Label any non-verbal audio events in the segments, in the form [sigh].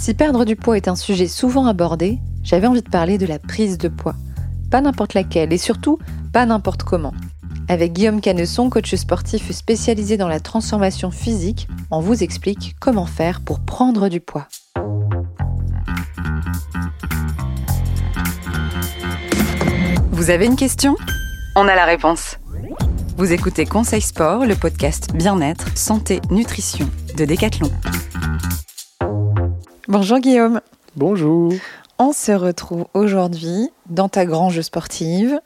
Si perdre du poids est un sujet souvent abordé, j'avais envie de parler de la prise de poids. Pas n'importe laquelle et surtout pas n'importe comment. Avec Guillaume Canesson, coach sportif spécialisé dans la transformation physique, on vous explique comment faire pour prendre du poids. Vous avez une question? On a la réponse. Vous écoutez Conseil Sport, le podcast Bien-être, Santé, Nutrition de Decathlon. Bonjour Guillaume. Bonjour. On se retrouve aujourd'hui dans ta grange sportive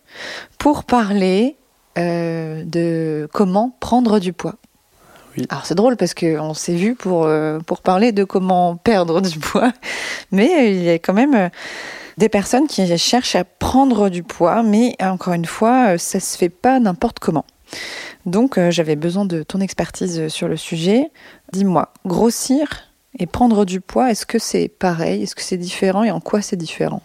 pour parler euh, de comment prendre du poids. Oui. Alors c'est drôle parce qu'on s'est vu pour, euh, pour parler de comment perdre du poids, [laughs] mais il y a quand même euh, des personnes qui cherchent à prendre du poids, mais encore une fois, ça se fait pas n'importe comment. Donc j'avais besoin de ton expertise sur le sujet. Dis-moi, grossir et prendre du poids, est-ce que c'est pareil? Est-ce que c'est différent? Et en quoi c'est différent?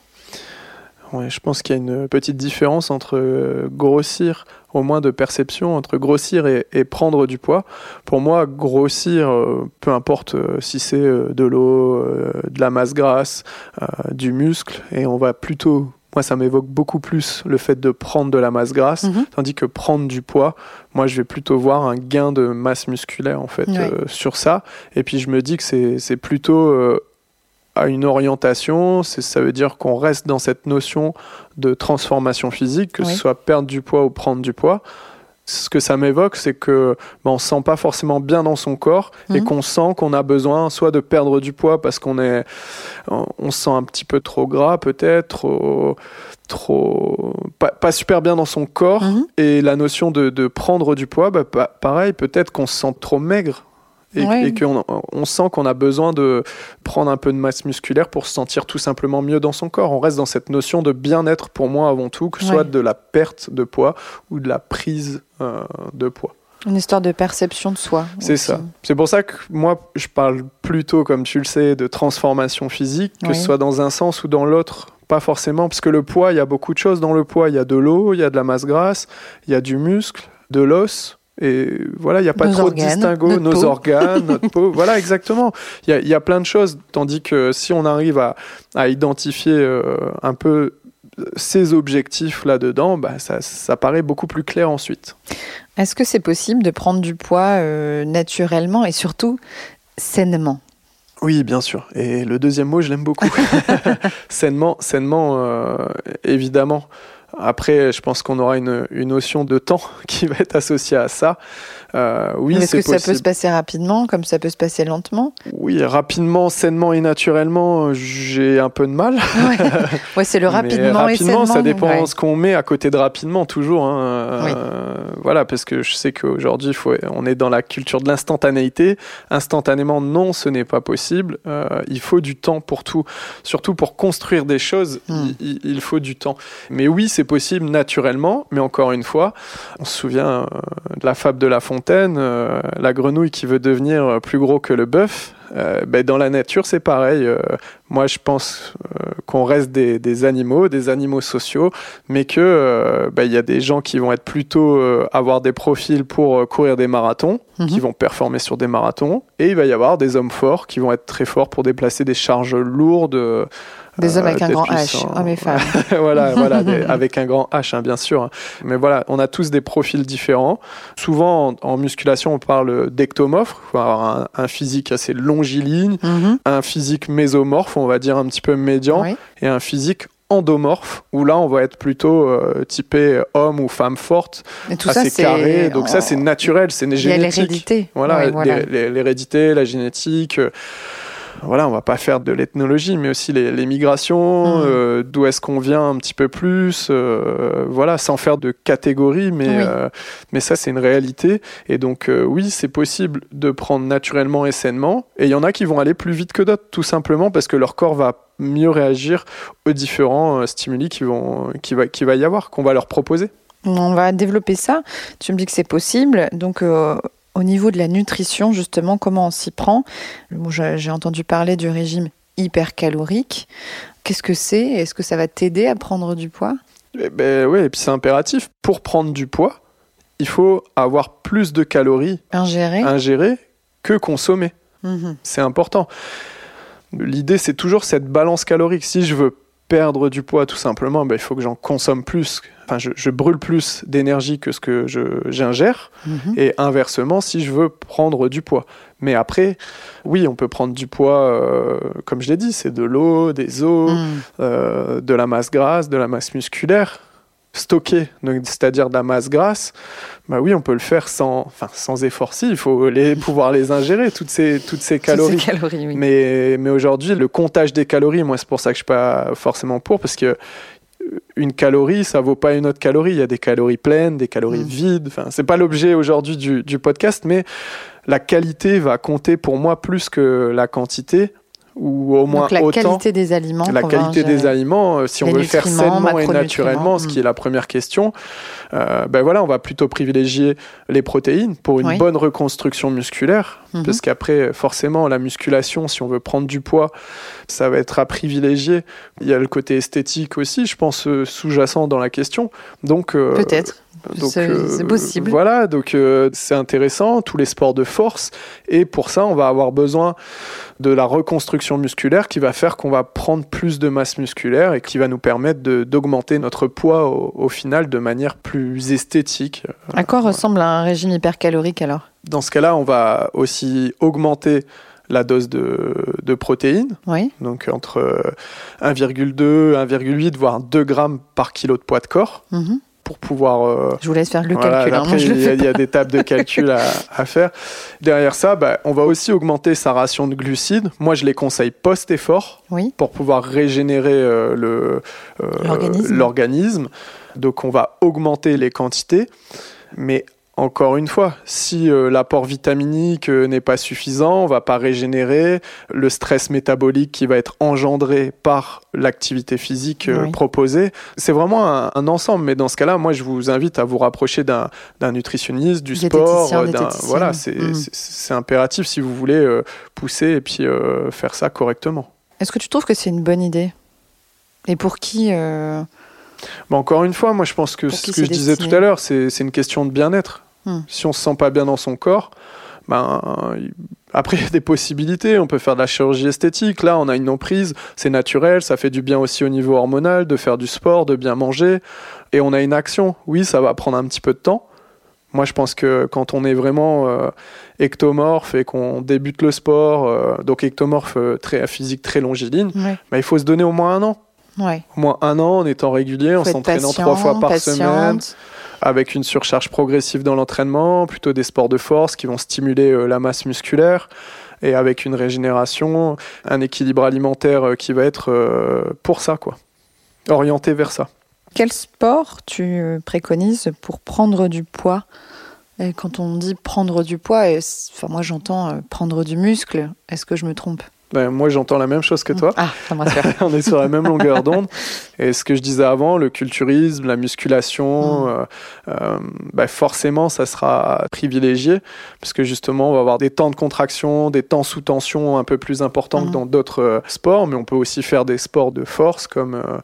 Ouais, je pense qu'il y a une petite différence entre euh, grossir, au moins de perception, entre grossir et, et prendre du poids. Pour moi, grossir, euh, peu importe euh, si c'est de l'eau, de la masse grasse, du muscle, et on va plutôt moi, ça m'évoque beaucoup plus le fait de prendre de la masse grasse, Mhm. tandis que prendre du poids, moi, je vais plutôt voir un gain de masse musculaire, en fait, Ouais. euh, sur ça. Et puis, je me dis que c'est plutôt euh, à une orientation, ça veut dire qu'on reste dans cette notion de transformation physique, que ce soit perdre du poids ou prendre du poids. Ce que ça m'évoque, c'est que ben, on se sent pas forcément bien dans son corps et Mhm. qu'on sent qu'on a besoin soit de perdre du poids parce qu'on est, on se sent un petit peu trop gras peut-être, trop, trop, pas, pas super bien dans son corps. Mhm. Et la notion de, de prendre du poids, pa- pareil, peut-être qu'on se sent trop maigre. Et, Ouais. et qu'on on sent qu'on a besoin de prendre un peu de masse musculaire pour se sentir tout simplement mieux dans son corps. On reste dans cette notion de bien-être pour moi avant tout, que ce soit de la perte de poids ou de la prise de poids. Une histoire de perception de soi. C'est ça. C'est pour ça que moi, je parle plutôt, comme tu le sais, de transformation physique, que Oui. ce soit dans un sens ou dans l'autre. Pas forcément, parce que le poids, il y a beaucoup de choses dans le poids. Il y a de l'eau, il y a de la masse grasse, il y a du muscle, de l'os. Et voilà, il n'y a pas Nos trop organes, de distinguo. Nos peau. organes, notre peau. [laughs] Voilà, exactement. Il y a, il y a plein de choses. Tandis que si on arrive à, à identifier euh, un peu ces objectifs là-dedans, bah, ça, ça paraît beaucoup plus clair ensuite. Est-ce que c'est possible de prendre du poids euh, naturellement et surtout sainement? Oui, bien sûr. Et le deuxième mot, je l'aime beaucoup. [laughs] [laughs] sainement, sainement euh, évidemment. Après, je pense qu'on aura une, une notion de temps [laughs] qui va être associée à ça. Euh, oui, Est-ce que ça peut se passer rapidement comme ça peut se passer lentement Oui, rapidement, sainement et naturellement, euh, j'ai un peu de mal. [laughs] Ouais, Ouais, c'est le Mais rapidement, et sainement. ça dépend ouais. ce qu'on met à côté de rapidement toujours. hein. Euh, Oui. Voilà, parce que je sais qu'aujourd'hui, on est dans la culture de l'instantanéité. Instantanément, non, ce n'est pas possible. Euh, il faut du temps pour tout, surtout pour construire des choses. Hmm. Il, il- faut du temps. Mais oui, c'est possible naturellement. Mais encore une fois, on se souvient de la fable de La Fontaine, euh, la grenouille qui veut devenir plus gros que le bœuf. Euh, ben, dans la nature, c'est pareil. Euh, moi, je pense qu'on reste des, des animaux, des animaux sociaux, mais que ben, il y a des gens qui vont être plutôt avoir des profils pour courir des marathons, Mhm. qui vont performer sur des marathons, et il va y avoir des hommes forts qui vont être très forts pour déplacer des charges lourdes. Euh, Des hommes avec un grand H, hommes et [laughs] femmes. voilà, voilà, des- [laughs] avec un grand H, hein, bien sûr. Mais voilà, on a tous des profils différents. Souvent, en, en musculation, on parle d'ectomorphe, il faut avoir un, un physique assez longiligne, Mhm. un physique mésomorphe, on va dire un petit peu médian, Oui. et un physique endomorphe, où là, on va être plutôt euh, typé homme ou femme forte, Et tout ça, assez carré. Donc ça, c'est naturel, c'est Il y a génétique. l'hérédité. Voilà, Ouais, l'hérédité, la génétique. euh, voilà, on va pas faire de l'ethnologie, mais aussi les, les migrations, Mhm. euh, d'où est-ce qu'on vient un petit peu plus, euh, voilà, sans faire de catégorie, mais, Oui. euh, mais ça c'est une réalité. Et donc oui, c'est possible de prendre naturellement et sainement, et il y en a qui vont aller plus vite que d'autres, tout simplement parce que leur corps va mieux réagir aux différents stimuli qui vont, qui va, qui va y avoir, qu'on va leur proposer. On va développer ça. Tu me dis que c'est possible. Donc, au niveau de la nutrition, justement, comment on s'y prend? J'ai entendu parler du régime hypercalorique. Qu'est-ce que c'est? Est-ce que ça va t'aider à prendre du poids? Eh ben ouais, et puis c'est impératif. Pour prendre du poids, il faut avoir plus de calories ingérées que consommées. Mhm. C'est important. L'idée, c'est toujours cette balance calorique. Si je veux perdre du poids, tout simplement, ben, il faut que j'en consomme plus. Enfin, je, je brûle plus d'énergie que ce que je- j'ingère. Mhm. Et inversement, si je veux prendre du poids. Mais après, oui, on peut prendre du poids, euh, comme je l'ai dit, c'est de l'eau, des os, Mm. euh, de la masse grasse, de la masse musculaire stockée, donc c'est-à-dire de la masse grasse. Bah oui, on peut le faire sans, enfin, sans effort. Si, il faut les, [laughs] pouvoir les ingérer toutes ces, toutes ces Toutes calories. ces calories, oui. Mais, mais aujourd'hui, le comptage des calories, moi, c'est pour ça que je suis pas forcément pour, parce que euh, une calorie, ça vaut pas une autre calorie. Il y a des calories pleines, des calories Mm. vides. Enfin, c'est pas l'objet aujourd'hui du, du podcast, mais la qualité va compter pour moi plus que la quantité, ou au moins Donc la autant. qualité des aliments. La qualité des aliments, euh, si on veut le faire sainement et naturellement, ce qui mm. est la première question, euh, ben voilà, on va plutôt privilégier les protéines pour une Oui. bonne reconstruction musculaire, Mhm. parce qu'après, forcément, la musculation, si on veut prendre du poids, ça va être à privilégier. Il y a le côté esthétique aussi, je pense, euh, sous-jacent dans la question. Donc, euh, Peut-être. donc, C'est euh, possible. Voilà, donc euh, c'est intéressant, tous les sports de force. Et pour ça, on va avoir besoin de la reconstruction musculaire qui va faire qu'on va prendre plus de masse musculaire et qui va nous permettre d'augmenter notre poids au, au final de manière plus esthétique. À quoi ressemble un régime hypercalorique alors? Dans ce cas-là, on va aussi augmenter la dose de, de protéines, Oui. donc entre euh, 1,2, 1,8, voire 2 grammes par kilo de poids de corps Mhm. Pour pouvoir euh, Je vous laisse faire le Voilà, calcul. hein. après, il, y a, fais il y a des tables de calcul à, à faire. Derrière ça, bah, on va aussi augmenter sa ration de glucides. Moi, je les conseille post-effort Oui. pour pouvoir régénérer euh, le, euh, L'organisme. l'organisme. Donc, on va augmenter les quantités. Mais encore une fois, si euh, l'apport vitaminique euh, n'est pas suffisant, on va pas régénérer le stress métabolique qui va être engendré par l'activité physique euh, Oui. proposée. C'est vraiment un, un ensemble. Mais dans ce cas-là, moi, je vous invite à vous rapprocher d'un nutritionniste, du sport. Voilà, c'est Mm. c'est- impératif si vous voulez pousser et puis faire ça correctement. Est-ce que tu trouves que c'est une bonne idée? Et pour qui Mais encore une fois, moi, je pense que ce que je disais tout à l'heure, c'est une question de bien-être. Hmm. Si on se sent pas bien dans son corps, ben, après, il y a des possibilités. On peut faire de la chirurgie esthétique. Là, on a une emprise, c'est naturel. Ça fait du bien aussi au niveau hormonal de faire du sport, de bien manger. Et on a une action. Oui, ça va prendre un petit peu de temps. Moi, je pense que quand on est vraiment euh, ectomorphe et qu'on débute le sport, euh, donc ectomorphe euh, très, à physique très longiligne, ben, il faut se donner au moins un an. Ouais. Au moins un an en étant régulier, en Faut s'entraînant trois fois par semaine. Avec une surcharge progressive dans l'entraînement, plutôt des sports de force qui vont stimuler euh, la masse musculaire et avec une régénération, un équilibre alimentaire euh, qui va être euh, pour ça, quoi. Orienté vers ça. Quel sport tu préconises pour prendre du poids? Et Quand on dit prendre du poids, enfin moi j'entends prendre du muscle. Est-ce que je me trompe? Ben, moi, j'entends la même chose que toi. Ah, ça me [laughs] on est sur la même longueur d'onde. [laughs] Et ce que je disais avant, le culturisme, la musculation, Mm. euh, euh, bah forcément, ça sera privilégié, parce que justement, on va avoir des temps de contraction, des temps sous tension un peu plus importants Mm. que dans d'autres euh, sports, mais on peut aussi faire des sports de force comme... euh,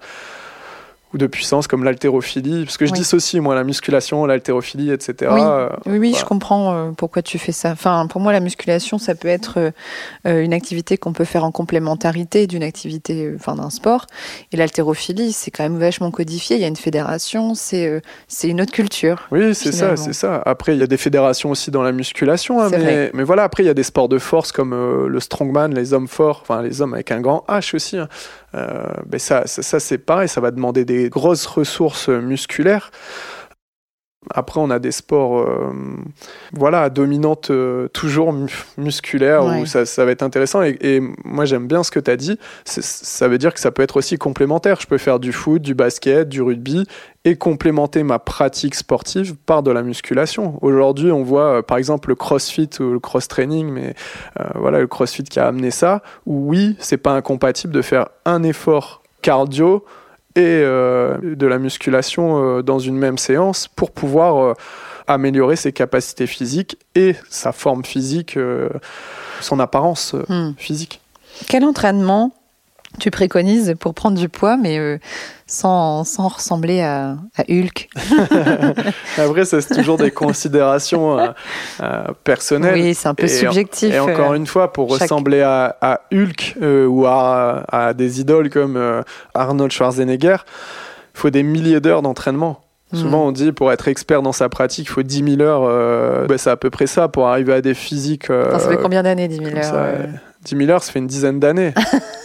ou de puissance comme l'haltérophilie, parce que je Oui. dissocie moi la musculation, l'haltérophilie, etc. Oui. Euh, Oui, oui, je comprends euh, pourquoi tu fais ça. Enfin, pour moi, la musculation, ça peut être euh, une activité qu'on peut faire en complémentarité d'une activité, enfin d'un sport. Et l'haltérophilie, c'est quand même vachement codifié. Il y a une fédération, c'est c'est une autre culture. Oui, c'est ça, c'est ça. Après, il y a des fédérations aussi dans la musculation, hein, mais, mais voilà, après, il y a des sports de force comme euh, le strongman, les hommes forts, enfin les hommes avec un grand H aussi. hein. Euh, ben ça, ça, ça, c'est pareil, ça va demander des grosses ressources musculaires. Après, on a des sports, euh, voilà, à dominante euh, toujours mu- musculaire, Ouais. où ça, ça va être intéressant. Et, et moi, j'aime bien ce que tu as dit. Ça veut dire que ça peut être aussi complémentaire. Je peux faire du foot, du basket, du rugby, et complémenter ma pratique sportive par de la musculation. Aujourd'hui, on voit euh, par exemple le crossfit ou le cross-training, mais voilà, le crossfit qui a amené ça, où oui, c'est pas incompatible de faire un effort cardio et euh, de la musculation euh, dans une même séance pour pouvoir euh, améliorer ses capacités physiques et sa forme physique, son apparence Hmm. physique. Quel entraînement tu préconises pour prendre du poids, mais euh, sans, sans ressembler à, à Hulk. [laughs] Après, c'est toujours des considérations euh, euh, personnelles. Oui, c'est un peu Et- subjectif. Et encore une fois, pour chaque- ressembler à, à Hulk ou à, à des idoles comme Arnold Schwarzenegger, il faut des milliers d'heures d'entraînement. Mm. Souvent, on dit pour être expert dans sa pratique, il faut 10 000 heures. euh, bah, c'est à peu près ça pour arriver à des physiques. euh, ça fait combien d'années, 10 000 comme heures ça, euh, 10 000 heures, ça fait une dizaine d'années.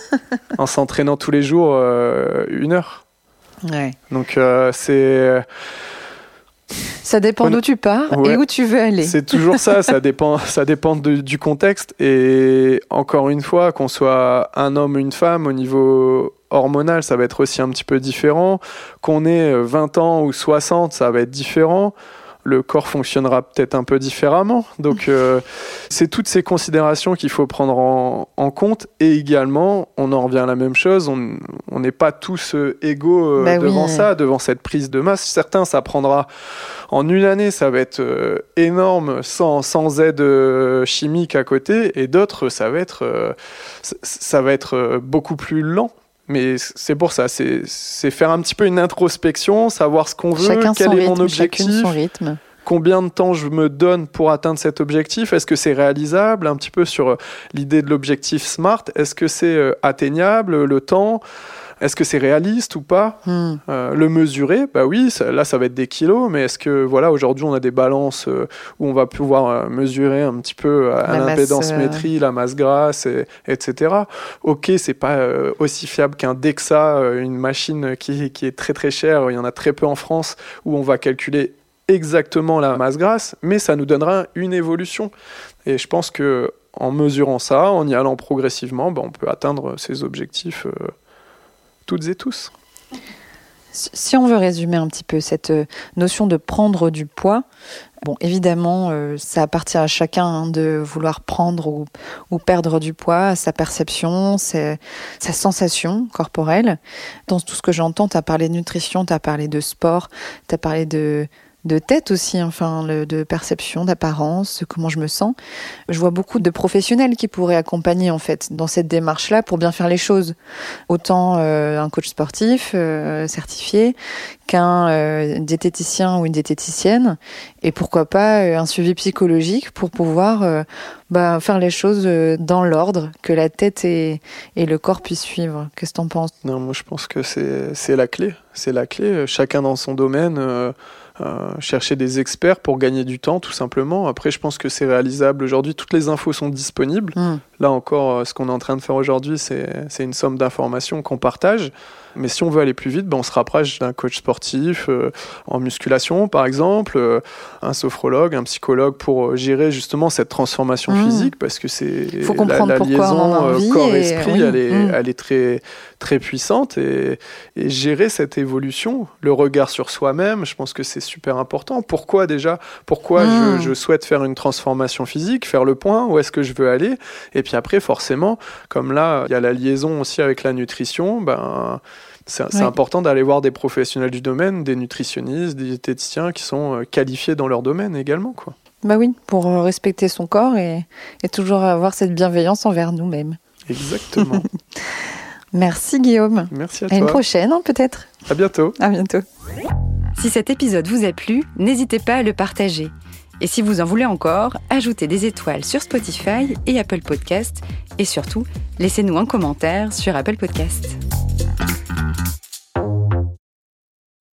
[laughs] en s'entraînant tous les jours, euh, une heure. ouais. Donc, euh, c'est. Ça dépend d'où tu pars Ouais. et où tu veux aller. C'est toujours ça, ça [laughs] dépend, ça dépend de- du contexte. Et encore une fois, qu'on soit un homme ou une femme, au niveau hormonal, ça va être aussi un petit peu différent. Qu'on ait euh, 20 ans ou 60, ça va être différent. Le corps fonctionnera peut-être un peu différemment. Donc, euh, c'est toutes ces considérations qu'il faut prendre en, en compte. Et également, on en revient à la même chose, on n'est pas tous euh, égaux euh, Bah oui. devant ça, devant cette prise de masse. Certains, ça prendra en une année, ça va être énorme sans, sans aide chimique à côté, et d'autres, ça va être, ça va être beaucoup plus lent. Mais c'est pour ça, c'est faire un petit peu une introspection, savoir ce qu'on veut, Chacun quel est mon rythme, objectif, son rythme. combien de temps je me donne pour atteindre cet objectif, est-ce que c'est réalisable, un petit peu sur euh, l'idée de l'objectif SMART, est-ce que c'est euh, atteignable, le temps, est-ce que c'est réaliste ou pas Hmm. euh, le mesurer, bah oui, ça- là ça va être des kilos, mais est-ce que voilà aujourd'hui on a des balances euh, où on va pouvoir euh, mesurer un petit peu l'impédance métrie, la masse grasse, et- etc. Ok, c'est pas aussi fiable qu'un DEXA, une machine qui, qui est très très chère. Il y en a très peu en France où on va calculer exactement la masse grasse, mais ça nous donnera une évolution. Et je pense que en mesurant ça, en y allant progressivement, bah, on peut atteindre ces objectifs euh, toutes et tous. Si on veut résumer un petit peu cette euh, notion de prendre du poids, bon, évidemment, euh, ça appartient à chacun hein, de vouloir prendre ou, ou perdre du poids, sa perception, ses- sa sensation corporelle. Dans tout ce que j'entends, tu as parlé de nutrition, tu as parlé de sport, tu as parlé de, de tête aussi, enfin, le- de perception, d'apparence, comment je me sens. Je vois beaucoup de professionnels qui pourraient accompagner en fait dans cette démarche-là pour bien faire les choses. Autant euh, un coach sportif euh, certifié qu'un euh, diététicien ou une diététicienne, et pourquoi pas un suivi psychologique pour pouvoir bah, faire les choses dans l'ordre, que la tête et, le corps puissent suivre. Qu'est-ce que t'en penses? Moi je pense que c'est la clé. C'est la clé. Chacun dans son domaine, euh, chercher des experts pour gagner du temps, tout simplement. Après, je pense que c'est réalisable aujourd'hui. Toutes les infos sont disponibles. Hmm. Là encore, euh, ce qu'on est en train de faire aujourd'hui, c'est une somme d'informations qu'on partage. Mais si on veut aller plus vite, ben, on se rapproche d'un coach sportif euh, en musculation, par exemple, euh, un sophrologue, un psychologue pour gérer justement cette transformation Mmh. physique, parce que c'est la, liaison et- corps-esprit, oui, elle, mmh. elle est très très puissante et, et gérer cette évolution, le regard sur soi-même, je pense que c'est super important. Pourquoi déjà? Pourquoi Mmh. je, je souhaite faire une transformation physique, faire le point, où est-ce que je veux aller? Et puis après, forcément, comme là, il y a la liaison aussi avec la nutrition, ben, c'est Oui. important d'aller voir des professionnels du domaine, des nutritionnistes, des diététiciens qui sont euh, qualifiés dans leur domaine également. Quoi. Bah oui, pour euh, respecter son corps et, et toujours avoir cette bienveillance envers nous-mêmes. Exactement. [laughs] Merci Guillaume. Merci à À une toi. prochaine, hein, peut-être. À bientôt. À bientôt. Si cet épisode vous a plu, n'hésitez pas à le partager. Et si vous en voulez encore, ajoutez des étoiles sur Spotify et Apple Podcast. Et surtout, laissez-nous un commentaire sur Apple Podcast.